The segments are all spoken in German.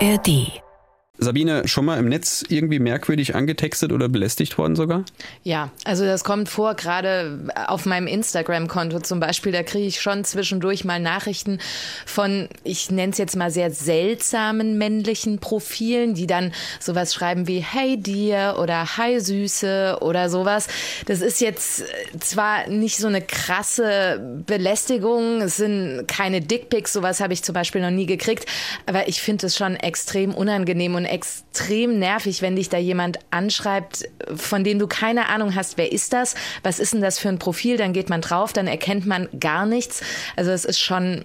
ARD Sabine, schon mal im Netz irgendwie merkwürdig angetextet oder belästigt worden sogar? Ja, also das kommt vor, gerade auf meinem Instagram-Konto zum Beispiel, da kriege ich schon zwischendurch mal Nachrichten von, ich nenne es jetzt mal sehr seltsamen männlichen Profilen, die dann sowas schreiben wie Hey dir oder Hi Süße oder sowas. Das ist jetzt zwar nicht so eine krasse Belästigung, es sind keine Dickpics, sowas habe ich zum Beispiel noch nie gekriegt, aber ich finde es schon extrem unangenehm und extrem nervig, wenn dich da jemand anschreibt, von dem du keine Ahnung hast, wer ist das? Was ist denn das für ein Profil? Dann geht man drauf, dann erkennt man gar nichts. Also es ist schon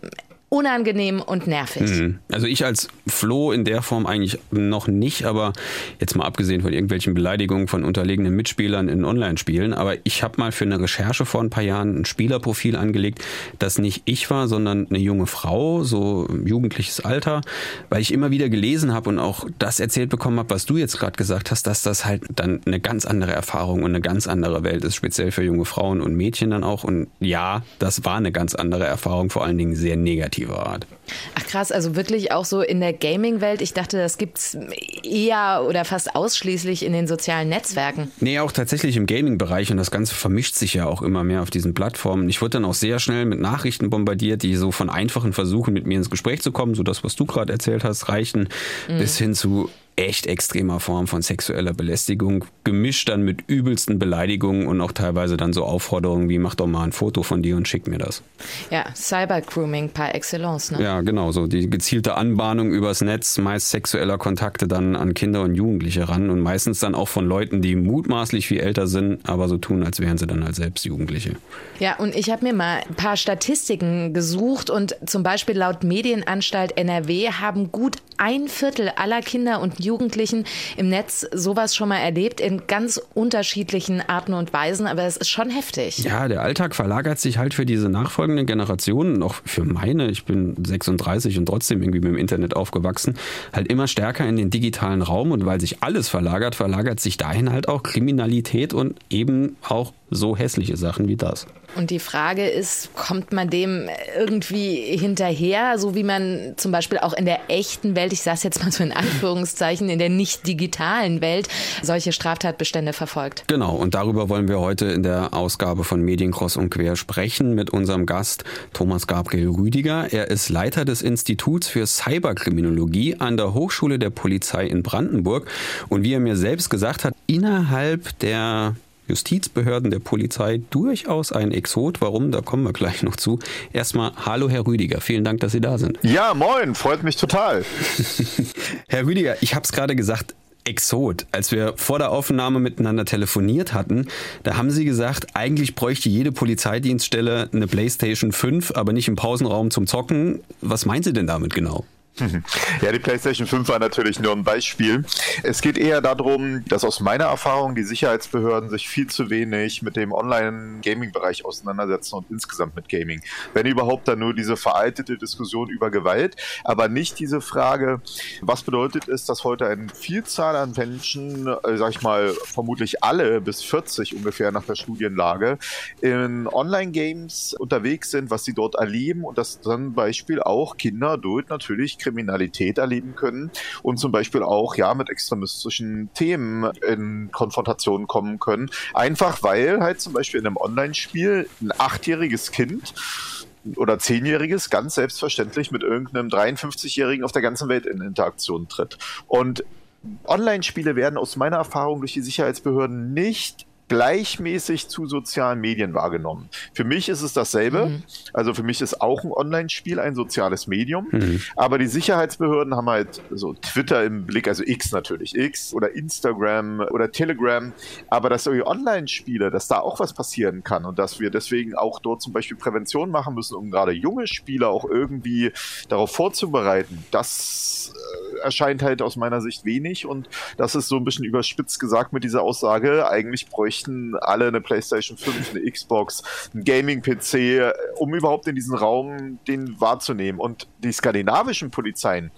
unangenehm und nervig. Mhm. Also ich als Flo in der Form eigentlich noch nicht, aber jetzt mal abgesehen von irgendwelchen Beleidigungen von unterlegenen Mitspielern in Online-Spielen, aber ich habe mal für eine Recherche vor ein paar Jahren ein Spielerprofil angelegt, das nicht ich war, sondern eine junge Frau, so jugendliches Alter, weil ich immer wieder gelesen habe und auch das erzählt bekommen habe, was du jetzt gerade gesagt hast, dass das halt dann eine ganz andere Erfahrung und eine ganz andere Welt ist, speziell für junge Frauen und Mädchen dann auch. Und ja, das war eine ganz andere Erfahrung, vor allen Dingen sehr negativ positiver Art. Ach krass, also wirklich auch so in der Gaming-Welt. Ich dachte, das gibt es eher oder fast ausschließlich in den sozialen Netzwerken. Nee, auch tatsächlich im Gaming-Bereich und das Ganze vermischt sich ja auch immer mehr auf diesen Plattformen. Ich wurde dann auch sehr schnell mit Nachrichten bombardiert, die so von einfachen Versuchen mit mir ins Gespräch zu kommen, so das, was du gerade erzählt hast, reichten, mhm. bis hin zu echt extremer Form von sexueller Belästigung, gemischt dann mit übelsten Beleidigungen und auch teilweise dann so Aufforderungen wie mach doch mal ein Foto von dir und schick mir das. Ja, Cybergrooming par excellence, ne? Ja, genau, so die gezielte Anbahnung übers Netz, meist sexueller Kontakte dann an Kinder und Jugendliche ran und meistens dann auch von Leuten, die mutmaßlich viel älter sind, aber so tun, als wären sie dann halt selbst Jugendliche. Ja, und ich habe mir mal ein paar Statistiken gesucht und zum Beispiel laut Medienanstalt NRW haben gut ein Viertel aller Kinder und Jugendlichen im Netz sowas schon mal erlebt, in ganz unterschiedlichen Arten und Weisen, aber es ist schon heftig. Ja, der Alltag verlagert sich halt für diese nachfolgenden Generationen, auch für meine, ich bin 36 und trotzdem irgendwie mit dem Internet aufgewachsen, halt immer stärker in den digitalen Raum und weil sich alles verlagert, verlagert sich dahin halt auch Kriminalität und eben auch so hässliche Sachen wie das. Und die Frage ist, kommt man dem irgendwie hinterher, so wie man zum Beispiel auch in der echten Welt, ich sage es jetzt mal so in Anführungszeichen, in der nicht digitalen Welt, solche Straftatbestände verfolgt? Genau, und darüber wollen wir heute in der Ausgabe von Mediencross und Quer sprechen mit unserem Gast Thomas Gabriel Rüdiger. Er ist Leiter des Instituts für Cyberkriminologie an der Hochschule der Polizei in Brandenburg. Und wie er mir selbst gesagt hat, innerhalb der Justizbehörden der Polizei durchaus ein Exot. Warum? Da kommen wir gleich noch zu. Erstmal, hallo Herr Rüdiger, vielen Dank, dass Sie da sind. Ja, moin, freut mich total. Herr Rüdiger, ich habe es gerade gesagt, Exot. Als wir vor der Aufnahme miteinander telefoniert hatten, da haben Sie gesagt, eigentlich bräuchte jede Polizeidienststelle eine PlayStation 5, aber nicht im Pausenraum zum Zocken. Was meinen Sie denn damit genau? Ja, die PlayStation 5 war natürlich nur ein Beispiel. Es geht eher darum, dass aus meiner Erfahrung die Sicherheitsbehörden sich viel zu wenig mit dem Online-Gaming-Bereich auseinandersetzen und insgesamt mit Gaming. Wenn überhaupt dann nur diese veraltete Diskussion über Gewalt, aber nicht diese Frage, was bedeutet es, dass heute eine Vielzahl an Menschen, äh, sag ich mal, vermutlich alle bis 40 ungefähr nach der Studienlage, in Online-Games unterwegs sind, was sie dort erleben und dass dann Beispiel auch Kinder dort natürlich Kriminalität erleben können und zum Beispiel auch ja mit extremistischen Themen in Konfrontation kommen können. Einfach weil halt zum Beispiel in einem Online-Spiel ein achtjähriges Kind oder zehnjähriges ganz selbstverständlich mit irgendeinem 53-jährigen auf der ganzen Welt in Interaktion tritt. Und Online-Spiele werden aus meiner Erfahrung durch die Sicherheitsbehörden nicht gleichmäßig zu sozialen Medien wahrgenommen. Für mich ist es dasselbe. Mhm. Also für mich ist auch ein Online-Spiel ein soziales Medium. Mhm. Aber die Sicherheitsbehörden haben halt so Twitter im Blick, also X natürlich, X oder Instagram oder Telegram. Aber dass solche Online-Spiele, dass da auch was passieren kann und dass wir deswegen auch dort zum Beispiel Prävention machen müssen, um gerade junge Spieler auch irgendwie darauf vorzubereiten, das äh, erscheint halt aus meiner Sicht wenig. Und das ist so ein bisschen überspitzt gesagt mit dieser Aussage. Eigentlich bräuchte bräuchten alle eine PlayStation 5, eine Xbox, ein Gaming-PC, um überhaupt in diesen Raum den wahrzunehmen. Und die skandinavischen Polizeien,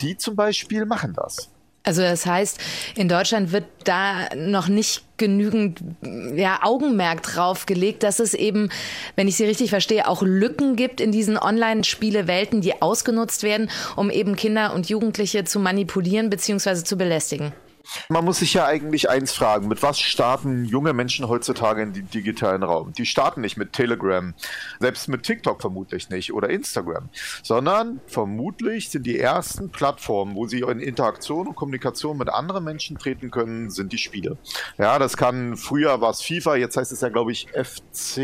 die zum Beispiel machen das. Also das heißt, in Deutschland wird da noch nicht genügend ja, Augenmerk drauf gelegt, dass es eben, wenn ich Sie richtig verstehe, auch Lücken gibt in diesen Online-Spielewelten, die ausgenutzt werden, um eben Kinder und Jugendliche zu manipulieren bzw. zu belästigen. Man muss sich ja eigentlich eins fragen, mit was starten junge Menschen heutzutage in den digitalen Raum? Die starten nicht mit Telegram, selbst mit TikTok vermutlich nicht oder Instagram, sondern vermutlich sind die ersten Plattformen, wo sie in Interaktion und Kommunikation mit anderen Menschen treten können, sind die Spiele. Ja, das kann, früher war es FIFA, jetzt heißt es ja, glaube ich, FC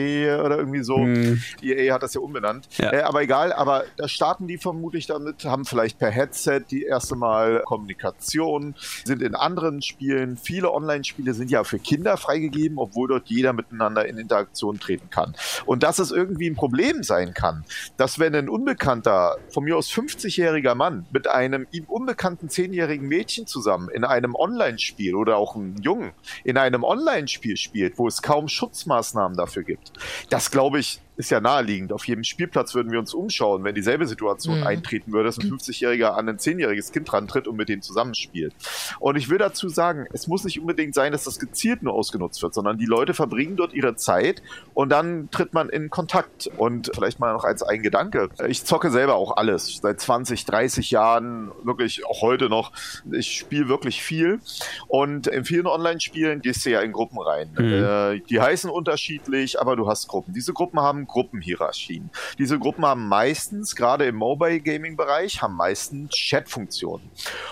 oder irgendwie so. Hm. EA hat das ja umbenannt. Ja. Äh, aber egal, aber da starten die vermutlich damit, haben vielleicht per Headset die erste Mal Kommunikation, sind in anderen anderen Spielen, viele Online-Spiele sind ja für Kinder freigegeben, obwohl dort jeder miteinander in Interaktion treten kann. Und dass es irgendwie ein Problem sein kann, dass wenn ein unbekannter, von mir aus 50-jähriger Mann mit einem ihm unbekannten 10-jährigen Mädchen zusammen in einem Online-Spiel oder auch einen Jungen in einem Online-Spiel spielt, wo es kaum Schutzmaßnahmen dafür gibt, das glaube ich, ist ja naheliegend. Auf jedem Spielplatz würden wir uns umschauen, wenn dieselbe Situation mhm. eintreten würde, dass ein 50-Jähriger an ein 10-jähriges Kind rantritt und mit dem zusammenspielt. Und ich will dazu sagen, es muss nicht unbedingt sein, dass das gezielt nur ausgenutzt wird, sondern die Leute verbringen dort ihre Zeit und dann tritt man in Kontakt. Und vielleicht mal noch als ein Gedanke. Ich zocke selber auch alles. Seit 20, 30 Jahren, wirklich auch heute noch. Ich spiele wirklich viel. Und in vielen Online-Spielen gehst du ja in Gruppen rein. Mhm. Äh, die heißen unterschiedlich, aber du hast Gruppen. Diese Gruppen haben Gruppenhierarchien. Diese Gruppen haben meistens, gerade im Mobile Gaming Bereich, haben meistens Chat-Funktionen.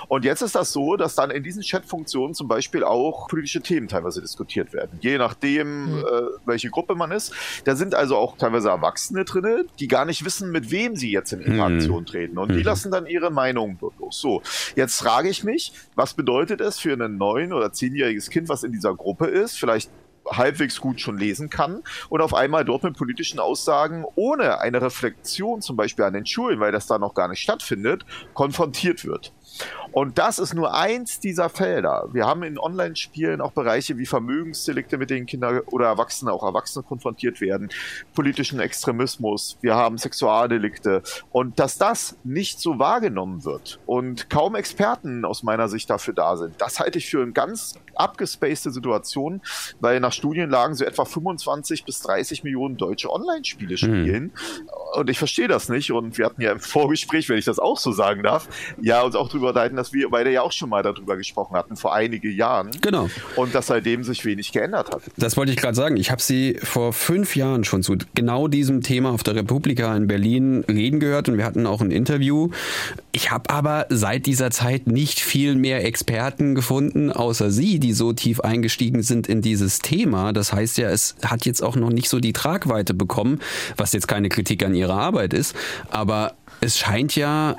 Und jetzt ist das so, dass dann in diesen Chat-Funktionen zum Beispiel auch politische Themen teilweise diskutiert werden. Je nachdem, mhm. äh, welche Gruppe man ist. Da sind also auch teilweise Erwachsene drin, die gar nicht wissen, mit wem sie jetzt in Interaktion mhm. treten. Und mhm. die lassen dann ihre Meinung dort los. So, jetzt frage ich mich, was bedeutet es für ein neun- oder zehnjähriges Kind, was in dieser Gruppe ist, vielleicht halbwegs gut schon lesen kann und auf einmal dort mit politischen Aussagen ohne eine Reflexion zum Beispiel an den Schulen, weil das da noch gar nicht stattfindet, konfrontiert wird. Und das ist nur eins dieser Felder. Wir haben in Online-Spielen auch Bereiche wie Vermögensdelikte, mit denen Kinder oder Erwachsene, auch Erwachsene konfrontiert werden, politischen Extremismus, wir haben Sexualdelikte. Und dass das nicht so wahrgenommen wird und kaum Experten aus meiner Sicht dafür da sind, das halte ich für eine ganz abgespacede Situation, weil nach Studienlagen so etwa 25 bis 30 Millionen deutsche Online-Spiele mhm. spielen. Mhm. Und ich verstehe das nicht. Und wir hatten ja im Vorgespräch, wenn ich das auch so sagen darf, ja, uns auch darüber unterhalten, dass wir beide ja auch schon mal darüber gesprochen hatten, vor einigen Jahren. Genau. Und dass seitdem sich wenig geändert hat. Das wollte ich gerade sagen. Ich habe Sie vor fünf Jahren schon zu genau diesem Thema auf der Republika in Berlin reden gehört und wir hatten auch ein Interview. Ich habe aber seit dieser Zeit nicht viel mehr Experten gefunden, außer Sie, die so tief eingestiegen sind in dieses Thema. Das heißt ja, es hat jetzt auch noch nicht so die Tragweite bekommen, was jetzt keine Kritik an Ihrer Arbeit ist. Aber es scheint ja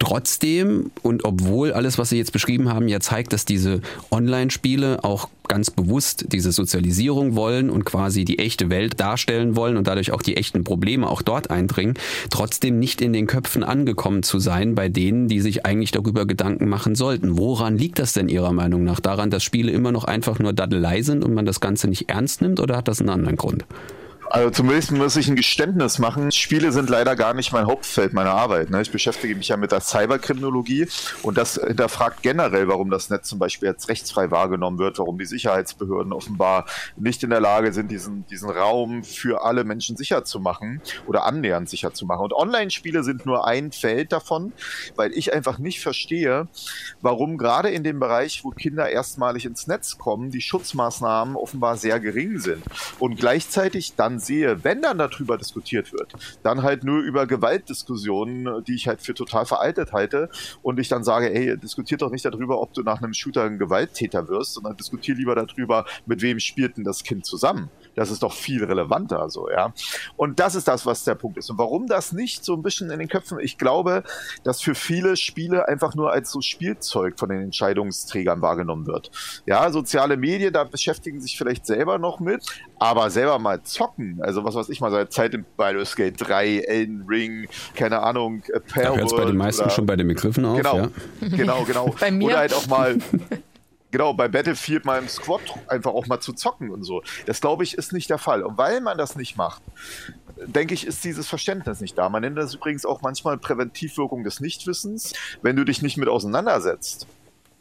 Trotzdem und obwohl alles, was Sie jetzt beschrieben haben, ja zeigt, dass diese Online-Spiele auch ganz bewusst diese Sozialisierung wollen und quasi die echte Welt darstellen wollen und dadurch auch die echten Probleme auch dort eindringen, trotzdem nicht in den Köpfen angekommen zu sein bei denen, die sich eigentlich darüber Gedanken machen sollten. Woran liegt das denn Ihrer Meinung nach? Daran, dass Spiele immer noch einfach nur Daddelei sind und man das Ganze nicht ernst nimmt oder hat das einen anderen Grund? Also zumindest muss ich ein Geständnis machen. Spiele sind leider gar nicht mein Hauptfeld meiner Arbeit. Ne? Ich beschäftige mich ja mit der Cyberkriminologie und das hinterfragt generell, warum das Netz zum Beispiel jetzt rechtsfrei wahrgenommen wird, warum die Sicherheitsbehörden offenbar nicht in der Lage sind, diesen, diesen Raum für alle Menschen sicher zu machen oder annähernd sicher zu machen. Und Online-Spiele sind nur ein Feld davon, weil ich einfach nicht verstehe, warum gerade in dem Bereich, wo Kinder erstmalig ins Netz kommen, die Schutzmaßnahmen offenbar sehr gering sind und gleichzeitig dann sehe, wenn dann darüber diskutiert wird, dann halt nur über Gewaltdiskussionen, die ich halt für total veraltet halte und ich dann sage, ey, diskutiert doch nicht darüber, ob du nach einem Shooter ein Gewalttäter wirst, sondern diskutier lieber darüber, mit wem spielt denn das Kind zusammen. Das ist doch viel relevanter so, ja. Und das ist das, was der Punkt ist. Und warum das nicht so ein bisschen in den Köpfen? Ich glaube, dass für viele Spiele einfach nur als so Spielzeug von den Entscheidungsträgern wahrgenommen wird. Ja, soziale Medien, da beschäftigen sich vielleicht selber noch mit, aber selber mal zocken, also was weiß ich mal, seit Zeit in Baldur's Gate 3, Elden Ring, keine Ahnung, Palworld. Da hört es bei den meisten oder, schon bei den Begriffen auf. Genau, ja. genau, genau. bei mir? Oder halt auch mal genau, bei Battlefield mal im Squad einfach auch mal zu zocken und so. Das glaube ich ist nicht der Fall. Und weil man das nicht macht, denke ich, ist dieses Verständnis nicht da. Man nennt das übrigens auch manchmal Präventivwirkung des Nichtwissens. Wenn du dich nicht mit auseinandersetzt,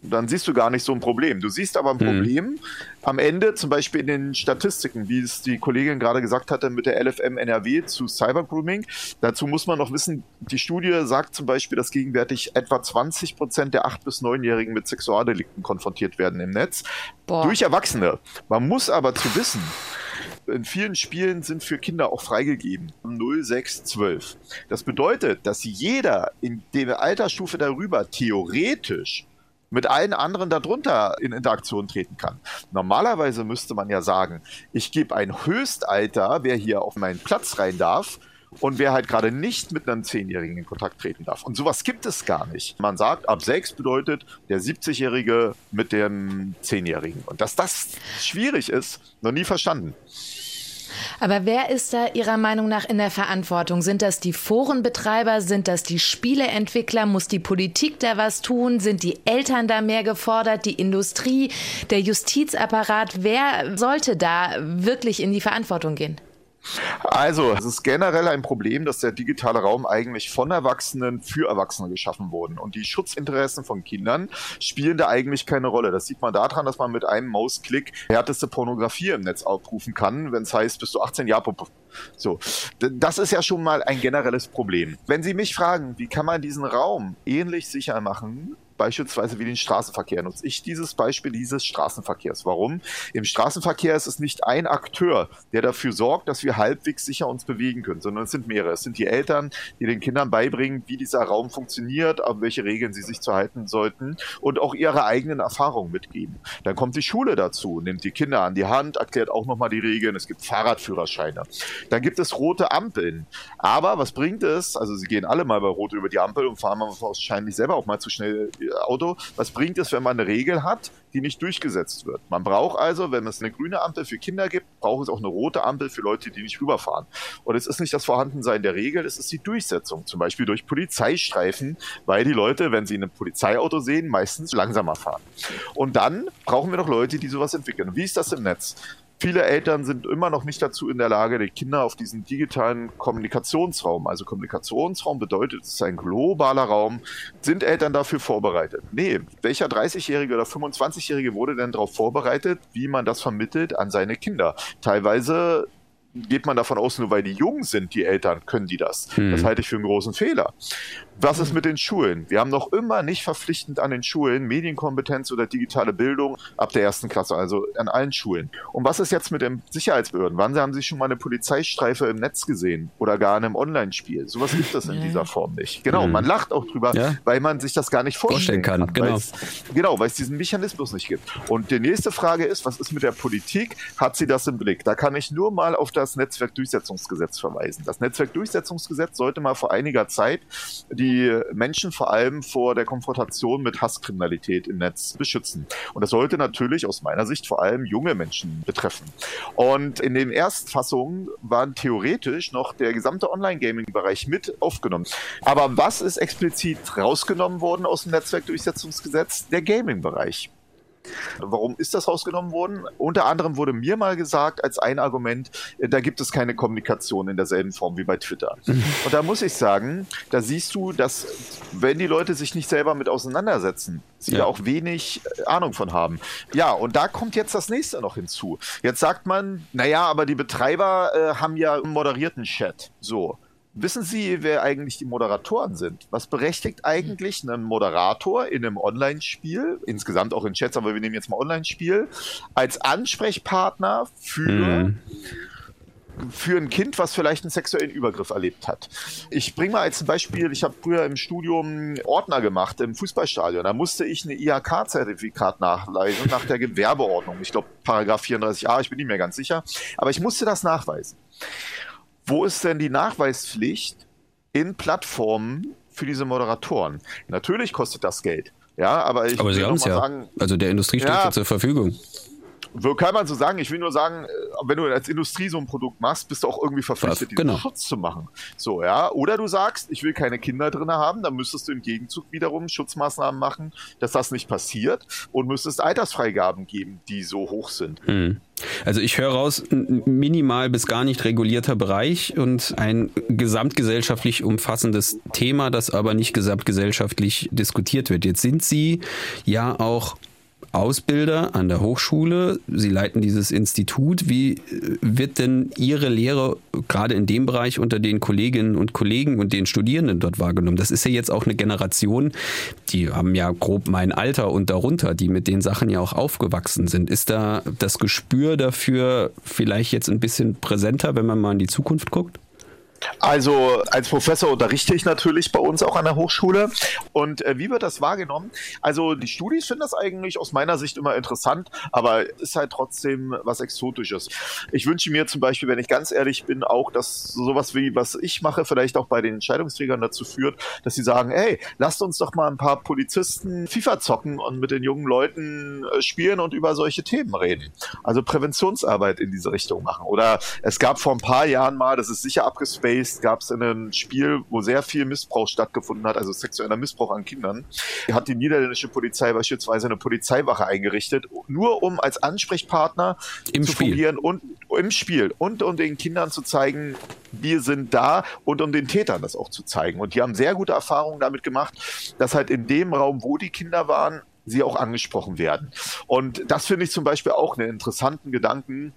dann siehst du gar nicht so ein Problem. Du siehst aber ein mhm. Problem mhm. am Ende, zum Beispiel in den Statistiken, wie es die Kollegin gerade gesagt hatte mit der LFM NRW zu Cybergrooming. Dazu muss man noch wissen, die Studie sagt zum Beispiel, dass gegenwärtig etwa 20 Prozent der 8- bis 9-Jährigen mit Sexualdelikten konfrontiert werden im Netz. Boah. Durch Erwachsene. Man muss aber zu wissen, in vielen Spielen sind für Kinder auch freigegeben. 0, 6, 12. Das bedeutet, dass jeder in der Altersstufe darüber theoretisch mit allen anderen darunter in Interaktion treten kann. Normalerweise müsste man ja sagen, ich gebe ein Höchstalter, wer hier auf meinen Platz rein darf, und wer halt gerade nicht mit einem Zehnjährigen in Kontakt treten darf. Und sowas gibt es gar nicht. Man sagt, ab sechs bedeutet der 70-Jährige mit dem Zehnjährigen. Und dass das schwierig ist, noch nie verstanden. Aber wer ist da Ihrer Meinung nach in der Verantwortung? Sind das die Forenbetreiber? Sind das die Spieleentwickler? Muss die Politik da was tun? Sind die Eltern da mehr gefordert? Die Industrie? Der Justizapparat? Wer sollte da wirklich in die Verantwortung gehen? Also, es ist generell ein Problem, dass der digitale Raum eigentlich von Erwachsenen für Erwachsene geschaffen wurde. Und die Schutzinteressen von Kindern spielen da eigentlich keine Rolle. Das sieht man daran, dass man mit einem Mausklick härteste Pornografie im Netz aufrufen kann, wenn es heißt, bist du 18 Jahre. So, das ist ja schon mal ein generelles Problem. Wenn Sie mich fragen, wie kann man diesen Raum ähnlich sicher machen, beispielsweise wie den Straßenverkehr nutze ich dieses Beispiel dieses Straßenverkehrs. Warum? Im Straßenverkehr ist es nicht ein Akteur, der dafür sorgt, dass wir halbwegs sicher uns bewegen können, sondern es sind mehrere. Es sind die Eltern, die den Kindern beibringen, wie dieser Raum funktioniert, auf welche Regeln sie sich zu halten sollten und auch ihre eigenen Erfahrungen mitgeben. Dann kommt die Schule dazu, nimmt die Kinder an die Hand, erklärt auch nochmal die Regeln. Es gibt Fahrradführerscheine. Dann gibt es rote Ampeln. Aber was bringt es? Also sie gehen alle mal bei Rot über die Ampel und fahren wahrscheinlich selber auch mal zu schnell Auto. Was bringt es, wenn man eine Regel hat, die nicht durchgesetzt wird? Man braucht also, wenn es eine grüne Ampel für Kinder gibt, braucht es auch eine rote Ampel für Leute, die nicht rüberfahren. Und es ist nicht das Vorhandensein der Regel, es ist die Durchsetzung, zum Beispiel durch Polizeistreifen, weil die Leute, wenn sie ein Polizeiauto sehen, meistens langsamer fahren. Und dann brauchen wir noch Leute, die sowas entwickeln. Wie ist das im Netz? Viele Eltern sind immer noch nicht dazu in der Lage, die Kinder auf diesen digitalen Kommunikationsraum, also Kommunikationsraum bedeutet, es ist ein globaler Raum, sind Eltern dafür vorbereitet? Nee, welcher 30-Jährige oder 25-Jährige wurde denn darauf vorbereitet, wie man das vermittelt an seine Kinder? Teilweise geht man davon aus, nur weil die jung sind, die Eltern, können die das. Hm. Das halte ich für einen großen Fehler. Was ist mit den Schulen? Wir haben noch immer nicht verpflichtend an den Schulen Medienkompetenz oder digitale Bildung ab der ersten Klasse, also an allen Schulen. Und was ist jetzt mit den Sicherheitsbehörden? Wann haben Sie schon mal eine Polizeistreife im Netz gesehen oder gar in einem Online-Spiel? Sowas gibt es in ja. dieser Form nicht. Genau, mhm. man lacht auch drüber, ja. weil man sich das gar nicht vorstellen, vorstellen kann. Genau, genau weil es diesen Mechanismus nicht gibt. Und die nächste Frage ist, was ist mit der Politik? Hat sie das im Blick? Da kann ich nur mal auf das Netzwerkdurchsetzungsgesetz verweisen. Das Netzwerkdurchsetzungsgesetz sollte mal vor einiger Zeit die die Menschen vor allem vor der Konfrontation mit Hasskriminalität im Netz beschützen. Und das sollte natürlich aus meiner Sicht vor allem junge Menschen betreffen. Und in den Erstfassungen waren theoretisch noch der gesamte Online-Gaming-Bereich mit aufgenommen. Aber was ist explizit rausgenommen worden aus dem Netzwerkdurchsetzungsgesetz? Der Gaming-Bereich. Warum ist das rausgenommen worden? Unter anderem wurde mir mal gesagt, als ein Argument, äh, da gibt es keine Kommunikation in derselben Form wie bei Twitter. Und da muss ich sagen, da siehst du, dass wenn die Leute sich nicht selber mit auseinandersetzen, sie ja. da auch wenig äh, Ahnung von haben. Ja, und da kommt jetzt das nächste noch hinzu. Jetzt sagt man, naja, aber die Betreiber äh, haben ja einen moderierten Chat. So. Wissen Sie, wer eigentlich die Moderatoren sind? Was berechtigt eigentlich einen Moderator in einem Online-Spiel, insgesamt auch in Chats, aber wir nehmen jetzt mal Online-Spiel, als Ansprechpartner für mhm für ein Kind, was vielleicht einen sexuellen Übergriff erlebt hat. Ich bringe mal als Beispiel, ich habe früher im Studium Ordner gemacht im Fußballstadion. Da musste ich ein IHK-Zertifikat nachweisen nach der Gewerbeordnung. Ich glaube, Paragraph 34a, ich bin nicht mehr ganz sicher. Aber ich musste das nachweisen. Wo ist denn die Nachweispflicht in Plattformen für diese Moderatoren? Natürlich kostet das Geld. Ja, aber ich aber Sie haben es ja. Sagen, also der Industrie steht ja, zur Verfügung. Wo kann man so sagen, ich will nur sagen, äh, wenn du als Industrie so ein Produkt machst, bist du auch irgendwie verpflichtet, genau. diesen Schutz zu machen. So, ja. Oder du sagst, ich will keine Kinder drin haben, dann müsstest du im Gegenzug wiederum Schutzmaßnahmen machen, dass das nicht passiert und müsstest Altersfreigaben geben, die so hoch sind. Hm. Also ich höre raus, minimal bis gar nicht regulierter Bereich und ein gesamtgesellschaftlich umfassendes Thema, das aber nicht gesamtgesellschaftlich diskutiert wird. Jetzt sind Sie ja auch Ausbilder an der Hochschule. Sie leiten dieses Institut. Wie äh, wird denn Ihre Lehre gerade in dem Bereich unter den Kolleginnen und Kollegen und den Studierenden dort wahrgenommen? Das ist ja jetzt auch eine Generation, die haben ja grob mein Alter und darunter, die mit den Sachen ja auch aufgewachsen sind. Ist da das Gespür dafür vielleicht jetzt ein bisschen präsenter, wenn man mal in die Zukunft guckt? Also als Professor unterrichte ich natürlich bei uns auch an der Hochschule. Und äh, wie wird das wahrgenommen? Also die Studis finden das eigentlich aus meiner Sicht immer interessant, aber ist halt trotzdem was Exotisches. Ich wünsche mir zum Beispiel, wenn ich ganz ehrlich bin, auch, dass sowas wie was ich mache, vielleicht auch bei den Entscheidungsträgern dazu führt, dass sie sagen, hey, lasst uns doch mal ein paar Polizisten FIFA zocken und mit den jungen Leuten äh, spielen und über solche Themen reden. Also Präventionsarbeit in diese Richtung machen. Oder es gab vor ein paar Jahren mal, das ist sicher abgespaced, Based gab es ein Spiel, wo sehr viel Missbrauch stattgefunden hat, also sexueller Missbrauch an Kindern. Hat die niederländische Polizei beispielsweise eine Polizeiwache eingerichtet, nur um als Ansprechpartner Im zu Spiel. fungieren und im Spiel und um den Kindern zu zeigen, wir sind da und um den Tätern das auch zu zeigen. Und die haben sehr gute Erfahrungen damit gemacht, dass halt in dem Raum, wo die Kinder waren, sie auch angesprochen werden. Und das finde ich zum Beispiel auch einen interessanten Gedanken,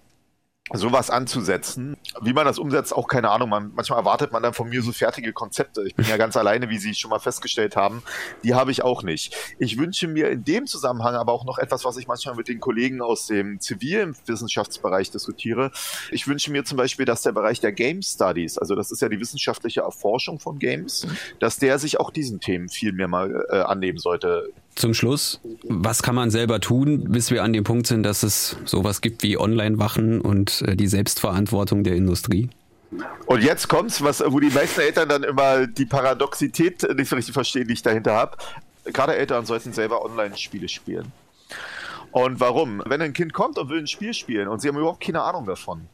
sowas anzusetzen. Wie man das umsetzt, auch keine Ahnung. Man, manchmal erwartet man dann von mir so fertige Konzepte. Ich bin ja ganz alleine, wie Sie schon mal festgestellt haben. Die habe ich auch nicht. Ich wünsche mir in dem Zusammenhang aber auch noch etwas, was ich manchmal mit den Kollegen aus dem zivilen Wissenschaftsbereich diskutiere. Ich wünsche mir zum Beispiel, dass der Bereich der Game Studies, also das ist ja die wissenschaftliche Erforschung von Games, dass der sich auch diesen Themen viel mehr mal äh, annehmen sollte. Zum Schluss, was kann man selber tun, bis wir an dem Punkt sind, dass es sowas gibt wie Online-Wachen und äh, die Selbstverantwortung der Industrie? Und jetzt kommt's, was, wo die meisten Eltern dann immer die Paradoxität nicht so richtig verstehen, die ich dahinter habe. Gerade Eltern sollten selber Online-Spiele spielen. Und warum? Wenn ein Kind kommt und will ein Spiel spielen und sie haben überhaupt keine Ahnung davon,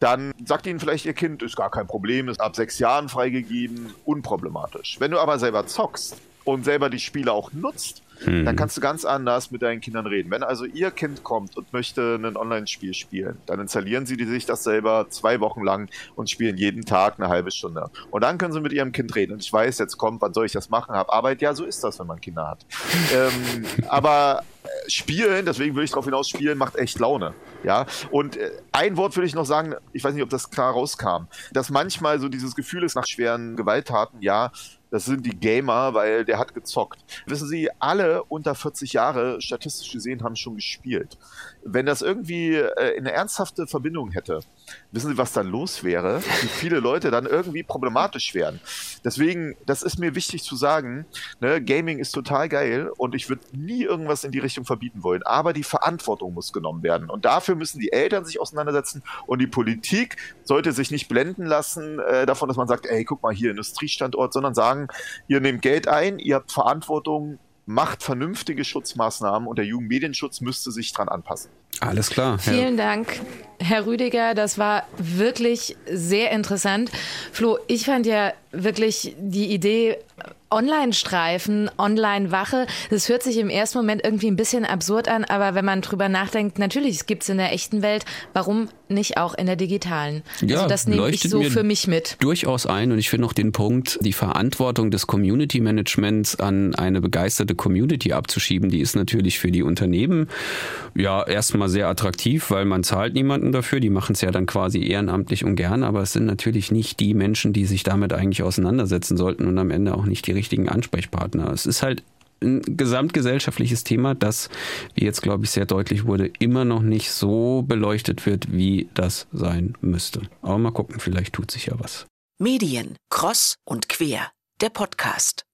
dann sagt ihnen vielleicht ihr Kind, ist gar kein Problem, ist ab sechs Jahren freigegeben, unproblematisch. Wenn du aber selber zockst und selber die Spiele auch nutzt, Hm. dann kannst du ganz anders mit deinen Kindern reden. Wenn also ihr Kind kommt und möchte ein Online-Spiel spielen, dann installieren sie sich das selber zwei Wochen lang und spielen jeden Tag eine halbe Stunde. Und dann können sie mit ihrem Kind reden. Und ich weiß, jetzt kommt, wann soll ich das machen? Hab Arbeit. Ja, so ist das, wenn man Kinder hat. ähm, aber äh, spielen, deswegen will ich darauf hinaus, spielen macht echt Laune. Ja, und äh, ein Wort will ich noch sagen, ich weiß nicht, ob das klar rauskam, dass manchmal so dieses Gefühl ist nach schweren Gewalttaten, ja, das sind die Gamer, weil der hat gezockt. Wissen Sie, alle unter 40 Jahre, statistisch gesehen, haben schon gespielt. Wenn das irgendwie äh, eine ernsthafte Verbindung hätte, wissen Sie, was dann los wäre? Wie viele Leute dann irgendwie problematisch wären. Deswegen, das ist mir wichtig zu sagen, ne, Gaming ist total geil und ich würde nie irgendwas in die Richtung verbieten wollen. Aber die Verantwortung muss genommen werden. Und dafür müssen die Eltern sich auseinandersetzen und die Politik sollte sich nicht blenden lassen äh, davon, dass man sagt, ey, guck mal hier, Industriestandort, sondern sagen, ihr nehmt Geld ein, ihr habt Verantwortung, macht vernünftige Schutzmaßnahmen und der Jugendmedienschutz müsste sich dran anpassen. Alles klar. Vielen Dank, Herr Rüdiger. Das war wirklich sehr interessant. Flo, ich fand ja wirklich die Idee Online-Streifen, Online-Wache, das hört sich im ersten Moment irgendwie ein bisschen absurd an, aber wenn man drüber nachdenkt, natürlich gibt es in der echten Welt, warum nicht auch in der digitalen? Ja, also das nehme ich so mir für mich mit. Durchaus ein und ich finde noch den Punkt, die Verantwortung des Community Managements an eine begeisterte Community abzuschieben, die ist natürlich für die Unternehmen ja erstmal sehr attraktiv, weil man zahlt niemanden dafür, die machen es ja dann quasi ehrenamtlich und gern, aber es sind natürlich nicht die Menschen, die sich damit eigentlich auseinandersetzen sollten und am Ende auch nicht die richtigen Ansprechpartner. Es ist halt ein gesamtgesellschaftliches Thema, das, wie jetzt glaube ich sehr deutlich wurde, immer noch nicht so beleuchtet wird, wie das sein müsste. Aber mal gucken, vielleicht tut sich ja was. Medien, Cross und Quer, der Podcast.